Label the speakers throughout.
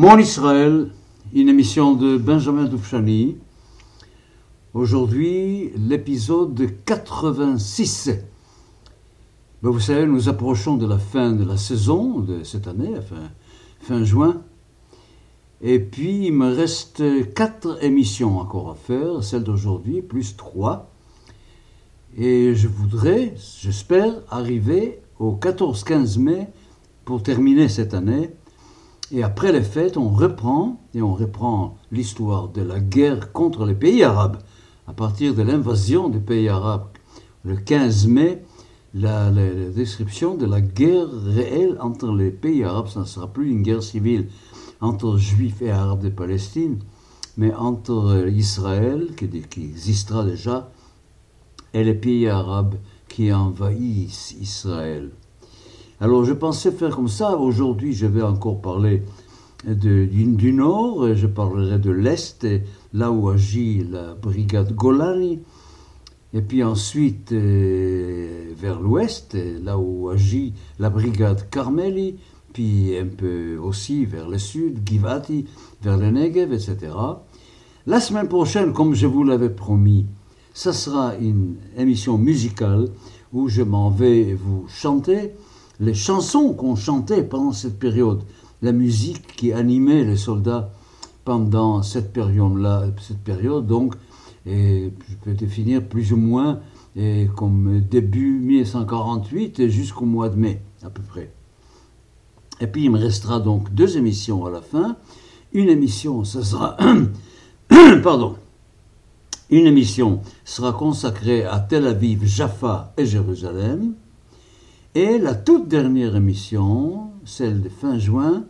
Speaker 1: Mon Israël, une émission de Benjamin Doufchani. Aujourd'hui, l'épisode 86. Ben, vous savez, nous approchons de la fin de la saison de cette année, fin, fin juin. Et puis, il me reste quatre émissions encore à faire, celle d'aujourd'hui, plus trois. Et je voudrais, j'espère, arriver au 14-15 mai pour terminer cette année. Et après les fêtes, on reprend, et on reprend l'histoire de la guerre contre les pays arabes. À partir de l'invasion des pays arabes, le 15 mai, la, description de la guerre réelle entre les pays arabes, ça ne sera plus une guerre civile entre juifs et arabes de Palestine, mais entre Israël, qui, qui existera déjà, et les pays arabes qui envahissent Israël. Alors je pensais faire comme ça. Aujourd'hui, je vais encore parler de, du, nord, je parlerai de l'est, là où agit la brigade Golani. Et puis ensuite euh, vers l'ouest, là où agit la brigade Carmeli, puis un peu aussi vers le sud, Givati, vers le Negev, etc. La semaine prochaine, comme je vous l'avais promis, ça sera une émission musicale où je m'en vais vous chanter les chansons qu'on chantait pendant cette période, la musique qui animait les soldats pendant cette période-là, cette période donc, je peux définir plus ou moins comme début 1948 jusqu'au mois de mai à peu près. Et puis il me restera donc deux émissions à la fin. Une émission, ça sera, pardon, une émission sera consacrée à Tel Aviv, Jaffa et Jérusalem. Et la toute dernière émission, celle de fin juin,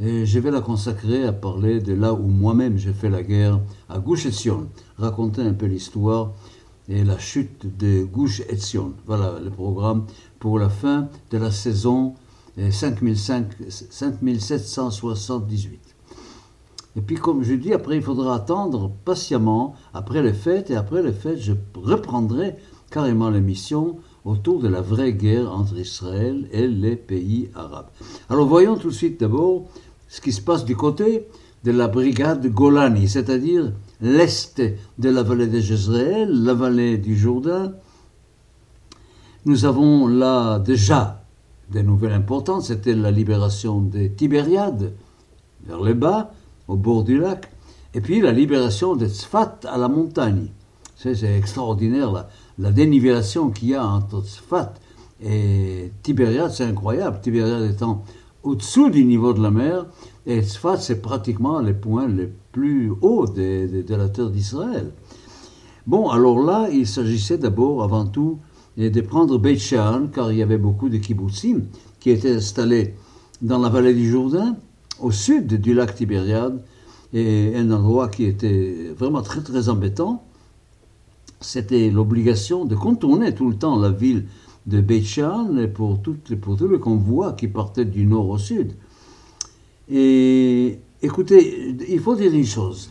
Speaker 1: je vais la consacrer à parler de là où moi-même j'ai fait la guerre à Gush Etzion, raconter un peu l'histoire et la chute de Gush Etzion. Voilà le programme pour la fin de la saison 5778. Et puis comme je dis, après il faudra attendre patiemment après les fêtes, et après les fêtes je reprendrai carrément l'émission autour de la vraie guerre entre Israël et les pays arabes. Alors voyons tout de suite d'abord ce qui se passe du côté de la brigade Golani, c'est-à-dire l'est de la vallée de Jezreel, la vallée du Jourdain. Nous avons là déjà des nouvelles importantes, c'était la libération des Tibériades vers le bas, au bord du lac, et puis la libération de Tzfat à la montagne. C'est extraordinaire là la dénivellation qu'il y a entre Tzfat et Tibériade, c'est incroyable. Tibériade étant au-dessous du niveau de la mer, et Tzfat, c'est pratiquement les points les plus hauts de, la terre d'Israël. Bon, alors là, il s'agissait d'abord, avant tout, de prendre Beit Shean, car il y avait beaucoup de kibbutzim qui étaient installés dans la vallée du Jourdain, au sud du lac Tibériade, et un endroit qui était vraiment très très embêtant c'était l'obligation de contourner tout le temps la ville de Beit pour, tout, pour tout le convoi qui partait du nord au sud. Et écoutez, il faut dire une chose.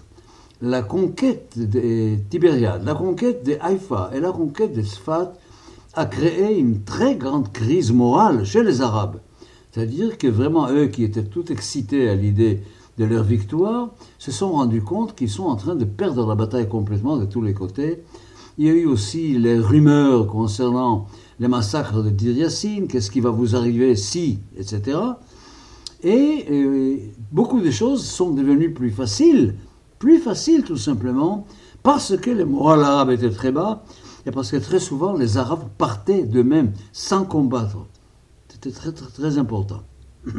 Speaker 1: La conquête de Tibériade, la conquête de Haïfa et la conquête de Sfat a créé une très grande crise morale chez les Arabes. C'est-à-dire que vraiment eux qui étaient tout excités à l'idée de leur victoire se sont rendus compte qu'ils sont en train de perdre la bataille complètement de tous les côtés il y a eu aussi les rumeurs concernant les massacres de Yassin, qu'est-ce qui va vous arriver si, etc. Et euh, beaucoup de choses sont devenues plus faciles, plus faciles tout simplement, parce que le moral arabe était très bas, et parce que très souvent les Arabes partaient d'eux-mêmes sans combattre. C'était très, très, très important.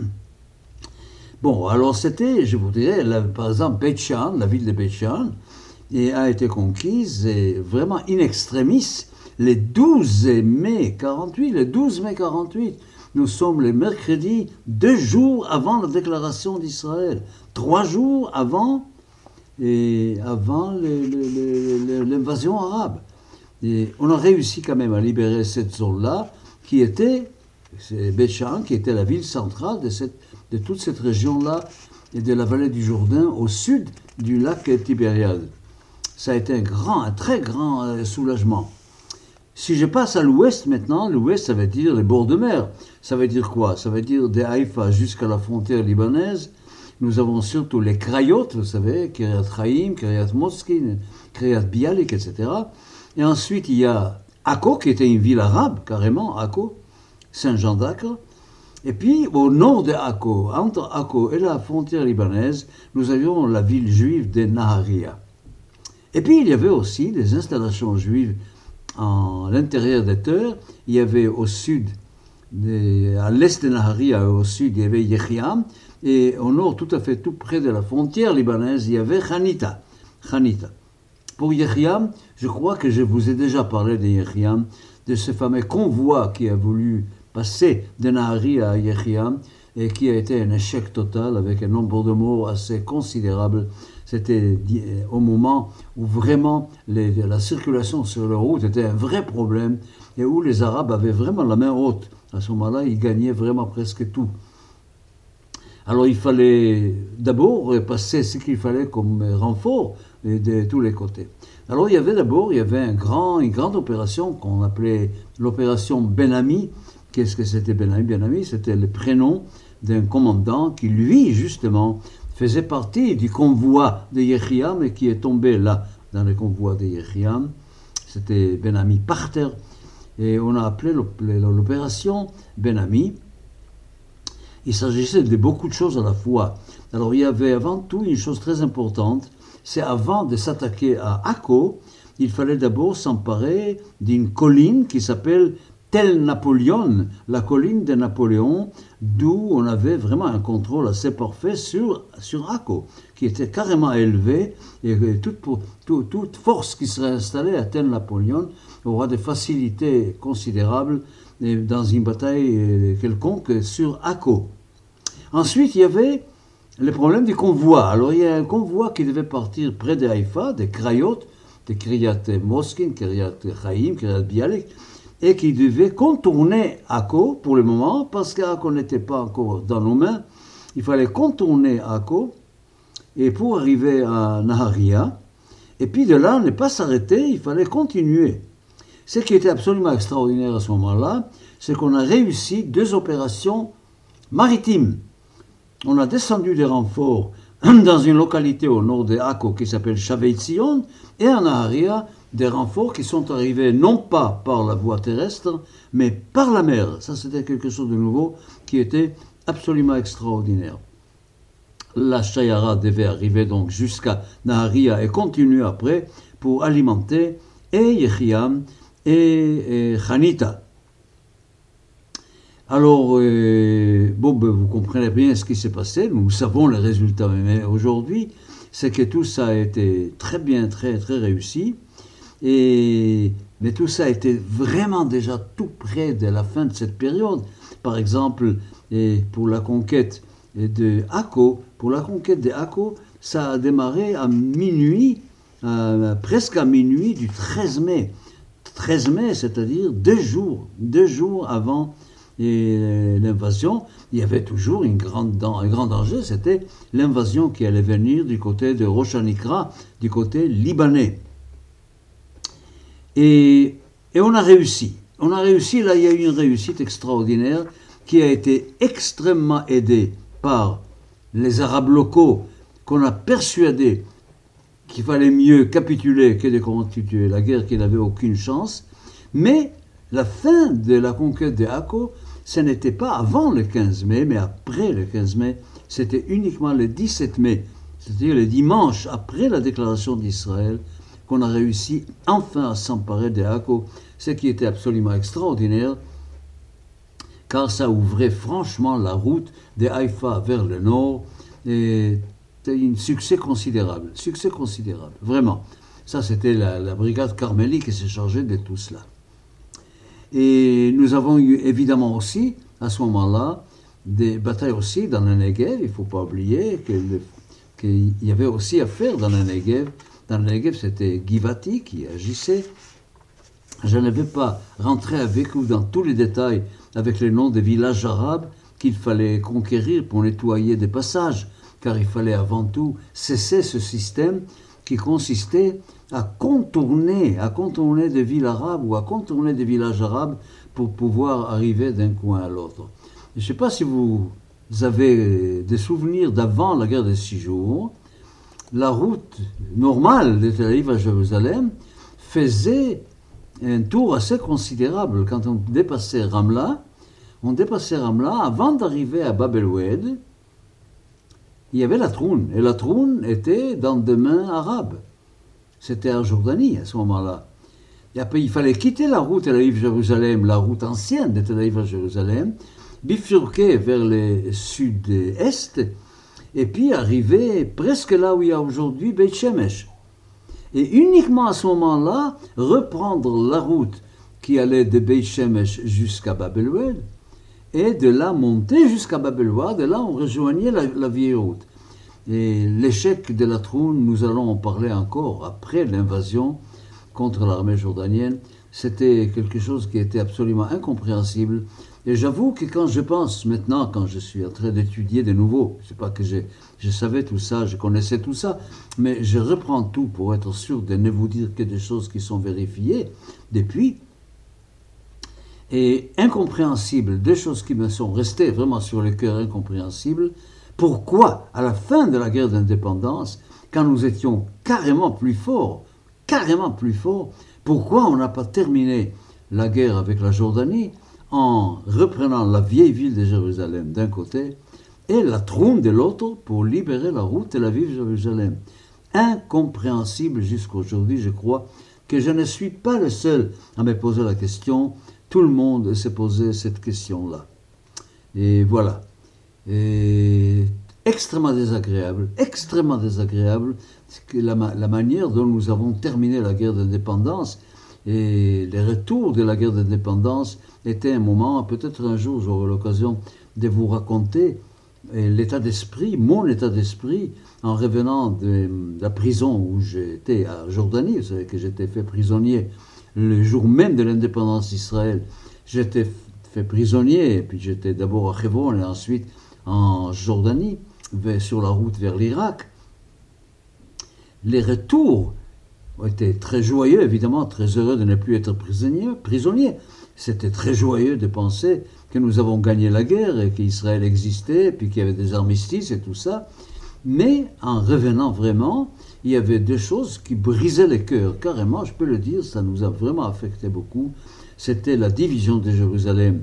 Speaker 1: Bon, alors c'était, je vous dirais, par exemple, Beit la ville de Beit et a été conquise et vraiment in extremis le 12 mai 48. Le 12 mai 48, nous sommes le mercredi, deux jours avant la déclaration d'Israël, trois jours avant, avant l'invasion arabe. Et on a réussi quand même à libérer cette zone-là, qui était, c'est Béchan, qui était la ville centrale de toute cette région-là et de la vallée du Jourdain au sud du lac Tibériade ça a été un grand, un très grand euh, soulagement. Si je passe à l'ouest maintenant, l'ouest ça veut dire les bords de mer. Ça veut dire quoi? Ça veut dire de Haïfa jusqu'à la frontière libanaise, nous avons surtout les Krayot, vous savez, Kiryat Chaim, Kiryat Moskin, Kiryat Bialik, etc. Et ensuite, il y a Akko, qui était une ville arabe, carrément, Akko, Saint-Jean d'Acre. Et puis, au nord de Akko, entre Akko et la frontière libanaise, nous avions la ville juive de Naharia. Et puis, il y avait aussi des installations juives à l'intérieur des terres. Il y avait au sud, à l'est de Naharia, au sud, il y avait Yechiam. Et au nord, tout à fait tout près de la frontière libanaise, il y avait Khanita. Khanita. Pour Yechiam, je crois que je vous ai déjà parlé de Yechiam, de ce fameux convoi qui a voulu passer de Nahari à Yechiam et qui a été un échec total avec un nombre de morts assez considérable. C'était au moment où vraiment la circulation sur la route était un vrai problème et où les Arabes avaient vraiment la main haute. À ce moment-là, ils gagnaient vraiment presque tout. Alors il fallait d'abord passer ce qu'il fallait comme renfort de, tous les côtés. Alors il y avait d'abord il y avait une grande opération qu'on appelait l'opération Benami. Qu'est-ce que c'était Benami Benami, c'était le prénom d'un commandant qui lui justement faisait partie du convoi de Yechiam et qui est tombé là dans le convoi de Yechiam. C'était Benami par terre et on a appelé l'opération Benami. Il s'agissait de beaucoup de choses à la fois. Alors il y avait avant tout une chose très importante, c'est avant de s'attaquer à Akko, il fallait d'abord s'emparer d'une colline qui s'appelle Tel Napoléon, la colline de Napoléon, d'où on avait vraiment un contrôle assez parfait sur, sur Akko, qui était carrément élevé, et toute, force qui serait installée à Tel Napoléon aura des facilités considérables dans une bataille euh, quelconque sur Akko. Ensuite, il y avait le problème du convoi. Alors, il y a un convoi qui devait partir près de Haïfa, des Krayot, de Kriyat Moskin, Kriyat Chaim, Kriyat Bialik, et qui devait contourner Akko pour le moment, parce qu'Akko n'était pas encore dans nos mains. Il fallait contourner Akko, et pour arriver à Naharia, et puis de là, ne pas s'arrêter, il fallait continuer. Ce qui était absolument extraordinaire à ce moment-là, c'est qu'on a réussi deux opérations maritimes. On a descendu des renforts dans une localité au nord de Akko qui s'appelle Shaveitzion, et en Aharia, des renforts qui sont arrivés non pas par la voie terrestre, mais par la mer. Ça, c'était quelque chose de nouveau qui était absolument extraordinaire. La Shayara devait arriver donc jusqu'à Naharia et continuer après pour alimenter et Yechiam et, Khanita. Alors, euh, bon, ben, vous comprenez bien ce qui s'est passé, nous savons les résultats, mais aujourd'hui, c'est que tout ça a été très bien, très, très réussi. Et, mais tout ça a été vraiment déjà tout près de la fin de cette période. Par exemple, et pour la conquête de Akko, pour la conquête de ça a démarré à minuit, presque à minuit du 13 mai. 13 mai, c'est-à-dire deux jours, deux jours avant l'invasion, il y avait toujours un grand danger, c'était l'invasion qui allait venir du côté de Rochanikra, du côté libanais. Et, et, on a réussi. On a réussi, là il y a eu une réussite extraordinaire qui a été extrêmement aidée par les Arabes locaux qu'on a persuadés qu'il fallait mieux capituler que de continuer la guerre, qu'il n'avait aucune chance. Mais la fin de la conquête de Akko, ce n'était pas avant le 15 mai, mais après le 15 mai. C'était uniquement le 17 mai, c'est-à-dire le dimanche après la déclaration d'Israël, qu'on a réussi enfin à s'emparer de Akko, ce qui était absolument extraordinaire, car ça ouvrait franchement la route de Haïfa vers le nord, et un succès considérable, succès considérable, vraiment. Ça, c'était la, brigade Carmélie qui s'est chargée de tout cela. Et nous avons eu évidemment aussi, à ce moment-là, des batailles aussi dans le Negev. Il ne faut pas oublier qu'il y avait aussi à faire dans le Negev. Dans le Negev, c'était Givati qui agissait. Je ne vais pas rentrer avec vous dans tous les détails avec les noms des villages arabes qu'il fallait conquérir pour nettoyer des passages car il fallait avant tout cesser ce système qui consistait à contourner, à contourner des villes arabes ou à contourner des villages arabes pour pouvoir arriver d'un coin à l'autre. Je ne sais pas si vous avez des souvenirs d'avant la guerre des six jours, la route normale de Tel Aviv à Jérusalem faisait un tour assez considérable. Quand on dépassait Ramla, on dépassait Ramla avant d'arriver à Bab el-Oued, il y avait la Troune. Et la Troune était dans des mains arabes. C'était en Jordanie à ce moment-là. Et après, il fallait quitter la route Tel Aviv-Jérusalem, la route ancienne de Tel Aviv à Jérusalem, bifurquer vers le sud-est, et puis arriver presque là où il y a aujourd'hui Beit Shemesh. Et uniquement à ce moment-là, reprendre la route qui allait de Beit Shemesh jusqu'à Babelwed, et de là monter jusqu'à Babelwed, et là on rejoignait la, vieille route. Et l'échec de la Troune, nous allons en parler encore après l'invasion contre l'armée jordanienne, c'était quelque chose qui était absolument incompréhensible. Et j'avoue que quand je pense maintenant, quand je suis en train d'étudier de nouveau, c'est pas que je savais tout ça, je connaissais tout ça, mais je reprends tout pour être sûr de ne vous dire que des choses qui sont vérifiées depuis. Et incompréhensible, des choses qui me sont restées vraiment sur le cœur incompréhensibles. Pourquoi, à la fin de la guerre d'indépendance, quand nous étions carrément plus forts, carrément plus fort. Pourquoi on n'a pas terminé la guerre avec la Jordanie en reprenant la vieille ville de Jérusalem d'un côté et la trône de l'autre pour libérer la route de la ville de Jérusalem? Incompréhensible jusqu'aujourd'hui, je crois que je ne suis pas le seul à me poser la question. Tout le monde s'est posé cette question-là. Et voilà. Extrêmement désagréable, extrêmement désagréable, la, la manière dont nous avons terminé la guerre d'indépendance et les retours de la guerre d'indépendance étaient un moment, peut-être un jour j'aurai l'occasion de vous raconter l'état d'esprit, mon état d'esprit, en revenant de, la prison où j'étais à Jordanie, vous savez que j'étais fait prisonnier le jour même de l'indépendance d'Israël. J'étais fait prisonnier, et puis j'étais d'abord à Hebron et ensuite en Jordanie sur la route vers l'Irak, les retours ont été très joyeux, évidemment, très heureux de ne plus être prisonniers. prisonniers. C'était très joyeux de penser que nous avons gagné la guerre et qu'Israël existait, puis qu'il y avait des armistices et tout ça. Mais en revenant vraiment, il y avait deux choses qui brisaient les cœurs. Carrément, je peux le dire, ça nous a vraiment affecté beaucoup. C'était la division de Jérusalem,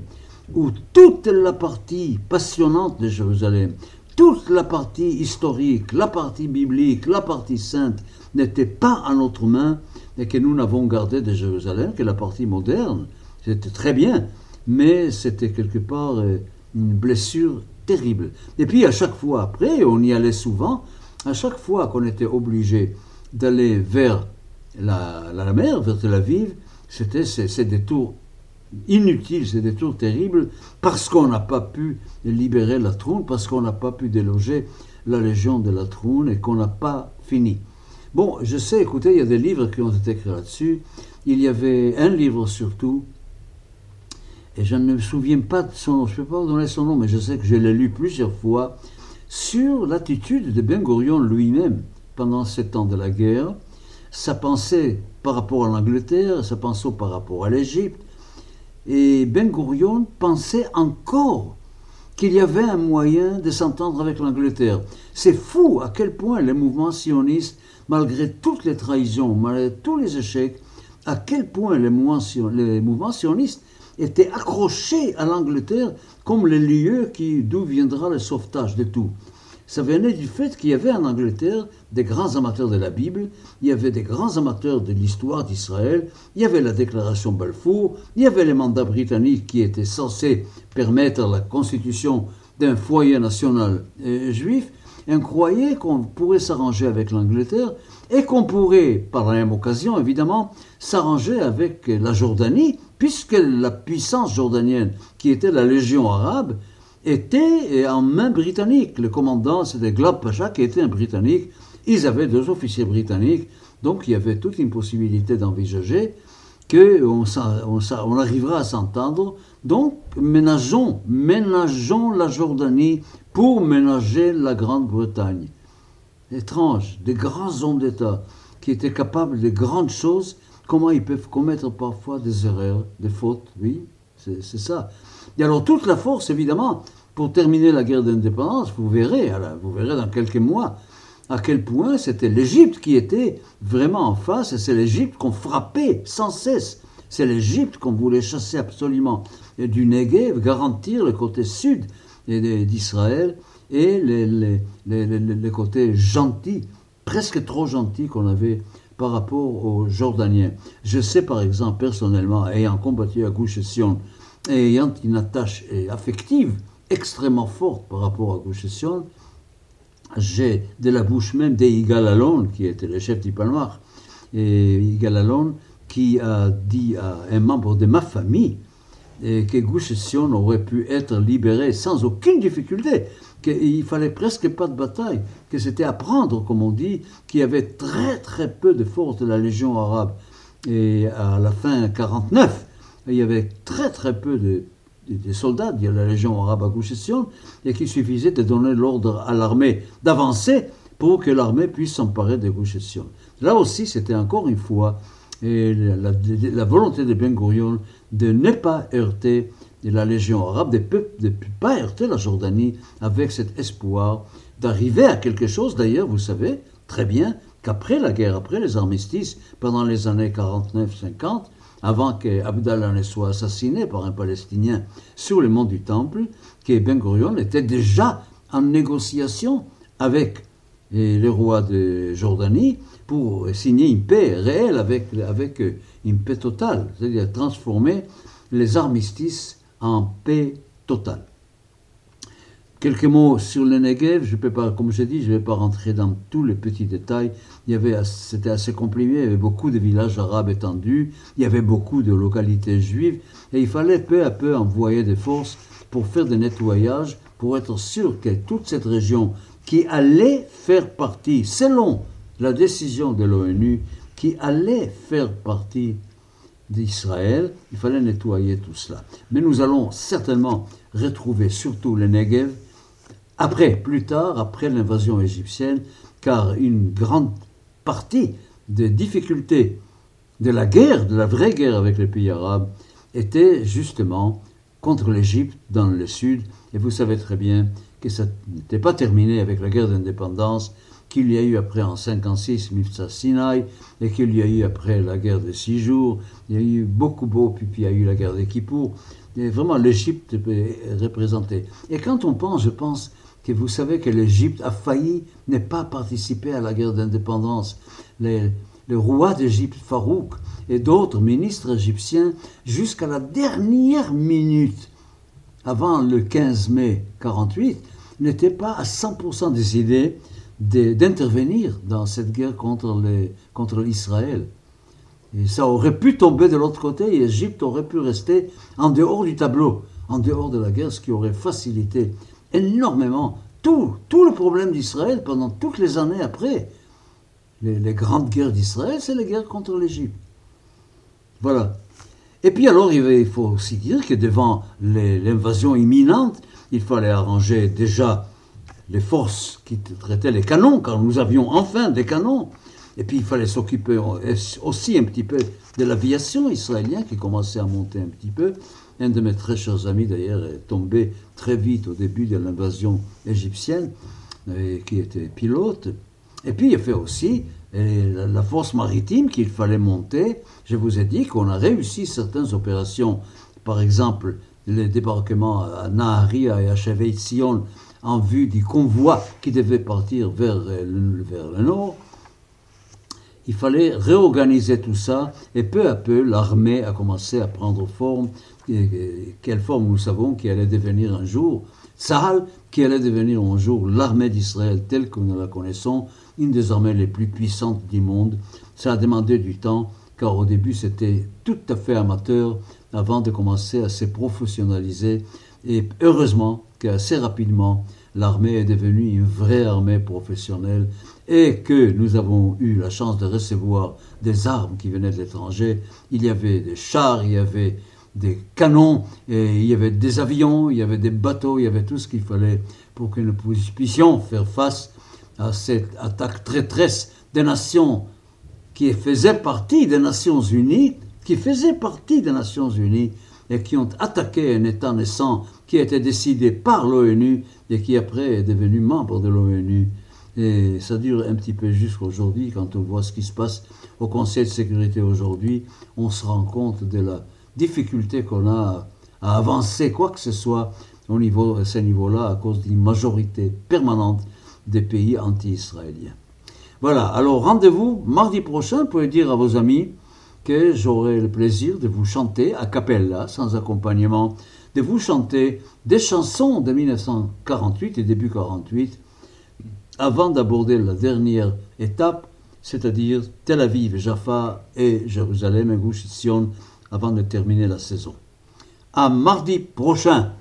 Speaker 1: où toute la partie passionnante de Jérusalem, toute la partie historique, la partie biblique, la partie sainte n'était pas à notre main et que nous n'avons gardé de Jérusalem que la partie moderne. C'était très bien, mais c'était quelque part euh, une blessure terrible. Et puis à chaque fois après, on y allait souvent, à chaque fois qu'on était obligé d'aller vers la, mer, vers Tel Aviv, c'était ces détours inutile, c'est des tours terribles, parce qu'on n'a pas pu libérer la trône, parce qu'on n'a pas pu déloger la légion de la trône et qu'on n'a pas fini. Bon, je sais, écoutez, il y a des livres qui ont été écrits là-dessus. Il y avait un livre surtout, et je ne me souviens pas de son nom, je ne peux pas vous donner son nom, mais je sais que je l'ai lu plusieurs fois, sur l'attitude de Ben Gurion lui-même pendant sept ans de la guerre, sa pensée par rapport à l'Angleterre, sa pensée par rapport à l'Égypte, et Ben Gurion pensait encore qu'il y avait un moyen de s'entendre avec l'Angleterre. C'est fou à quel point les mouvements sionistes, malgré toutes les trahisons, malgré tous les échecs, à quel point les mouvements, sionistes étaient accrochés à l'Angleterre comme le lieu d'où viendra le sauvetage de tout. Ça venait du fait qu'il y avait en Angleterre des grands amateurs de la Bible, il y avait des grands amateurs de l'histoire d'Israël, il y avait la déclaration Balfour, il y avait les mandats britanniques qui étaient censés permettre la constitution d'un foyer national euh, juif, et on croyait qu'on pourrait s'arranger avec l'Angleterre et qu'on pourrait, par la même occasion évidemment, s'arranger avec la Jordanie, puisque la puissance jordanienne, qui était la Légion arabe, était en main britannique. Le commandant, c'était Glob Pacha, qui était un Britannique. Ils avaient deux officiers britanniques, donc il y avait toute une possibilité d'envisager qu'on on, on arrivera à s'entendre. Donc, ménageons, ménageons la Jordanie pour ménager la Grande-Bretagne. Étrange, des grands hommes d'État qui étaient capables de grandes choses, comment ils peuvent commettre parfois des erreurs, des fautes, oui, c'est ça. Et alors toute la force, évidemment, pour terminer la guerre d'indépendance, vous verrez, vous verrez dans quelques mois à quel point c'était l'Égypte qui était vraiment en face, et c'est l'Égypte qu'on frappait sans cesse. C'est l'Égypte qu'on voulait chasser absolument et du Negev, garantir le côté sud d'Israël et les, les, les, côtés gentils, presque trop gentils qu'on avait par rapport aux Jordaniens. Je sais par exemple personnellement, ayant combattu à Gouche Sion, ayant une attache affective extrêmement forte par rapport à Gouche Sion, j'ai de la bouche même d'Igal Alon, qui était le chef du Palmar, et Igal Alon, qui a dit à un membre de ma famille que Gouche Sion aurait pu être libéré sans aucune difficulté, qu'il fallait presque pas de bataille, que c'était à prendre, comme on dit, qu'il y avait très très peu de forces de la Légion arabe. Et à la fin 49, il y avait très très peu de, des soldats de la Légion arabe à Gouche et qu'il suffisait de donner l'ordre à l'armée d'avancer pour que l'armée puisse s'emparer de Gouche Là aussi, c'était encore une fois la, volonté de Ben Gurion de ne pas heurter la Légion arabe, de ne pas heurter la Jordanie avec cet espoir d'arriver à quelque chose. D'ailleurs, vous savez très bien qu'après la guerre, après les armistices, pendant les années 49-50, avant qu'Abdallah ne soit assassiné par un Palestinien sur le mont du Temple, que Ben Gurion était déjà en négociation avec le roi de Jordanie pour signer une paix réelle avec, avec une paix totale, c'est-à-dire transformer les armistices en paix totale. Quelques mots sur le Negev, je peux pas, comme je dis, je ne vais pas rentrer dans tous les petits détails. Il y avait, c'était assez compliqué, il y avait beaucoup de villages arabes étendus, il y avait beaucoup de localités juives, et il fallait peu à peu envoyer des forces pour faire des nettoyages, pour être sûr que toute cette région qui allait faire partie, selon la décision de l'ONU, qui allait faire partie d'Israël, il fallait nettoyer tout cela. Mais nous allons certainement retrouver surtout le Negev, après, plus tard, après l'invasion égyptienne, car une grande partie des difficultés de la guerre, de la vraie guerre avec les pays arabes, était justement contre l'Égypte dans le sud. Et vous savez très bien que ça n'était pas terminé avec la guerre d'indépendance, qu'il y a eu après en 56 Mifsa Sinai, et qu'il y a eu après la guerre de six jours, il y a eu beaucoup beau, puis, puis il y a eu la guerre des Kippour. Et vraiment, l'Égypte est représentée. Et quand on pense, je pense, que vous savez que l'Égypte a failli ne pas participer à la guerre d'indépendance. le roi d'Égypte, Farouk, et d'autres ministres égyptiens, jusqu'à la dernière minute, avant le 15 mai 48, n'étaient pas à 100% décidés d'intervenir dans cette guerre contre, les, contre l'Israël. Et ça aurait pu tomber de l'autre côté et l'Égypte aurait pu rester en dehors du tableau, en dehors de la guerre, ce qui aurait facilité énormément tout, tout le problème d'Israël pendant toutes les années après. Les, grandes guerres d'Israël, c'est les guerres contre l'Égypte. Voilà. Et puis alors, il faut aussi dire que devant l'invasion imminente, il fallait arranger déjà les forces qui traitaient les canons, car nous avions enfin des canons. Et puis il fallait s'occuper aussi un petit peu de l'aviation israélienne qui commençait à monter un petit peu. Un de mes très chers amis, d'ailleurs, est tombé très vite au début de l'invasion égyptienne, qui était pilote. Et puis, il fait aussi la force maritime qu'il fallait monter. Je vous ai dit qu'on a réussi certaines opérations, par exemple, le débarquement à Naharia et à Chevet Sion en vue du convoi qui devait partir vers vers le nord il fallait réorganiser tout ça, et peu à peu, l'armée a commencé à prendre forme. Quelle forme nous savons qui allait devenir un jour Sahel, qui allait devenir un jour l'armée d'Israël telle que nous la connaissons, une des armées les plus puissantes du monde. Ça a demandé du temps, car au début c'était tout à fait amateur, avant de commencer à se professionnaliser. Et heureusement qu'assez rapidement, l'armée est devenue une vraie armée professionnelle et que nous avons eu la chance de recevoir des armes qui venaient de l'étranger. Il y avait des chars, il y avait des canons, et il y avait des avions, il y avait des bateaux, il y avait tout ce qu'il fallait pour que nous puissions faire face à cette attaque traîtresse des nations qui faisaient partie des Nations Unies, qui faisaient partie des Nations Unies, et qui ont attaqué un État naissant qui a été décidé par l'ONU et qui après est devenu membre de l'ONU. Et ça dure un petit peu jusqu'à aujourd'hui, quand on voit ce qui se passe au Conseil de sécurité aujourd'hui, on se rend compte de la difficulté qu'on a à avancer quoi que ce soit au niveau, à ce niveau-là à cause d'une majorité permanente des pays anti-israéliens. Voilà, alors rendez-vous mardi prochain pour dire à vos amis que j'aurai le plaisir de vous chanter à cappella, sans accompagnement, de vous chanter des chansons de 1948 et début 48, avant d'aborder la dernière étape, c'est-à-dire Tel Aviv, Jaffa et Jérusalem et Gush avant de terminer la saison. À mardi prochain!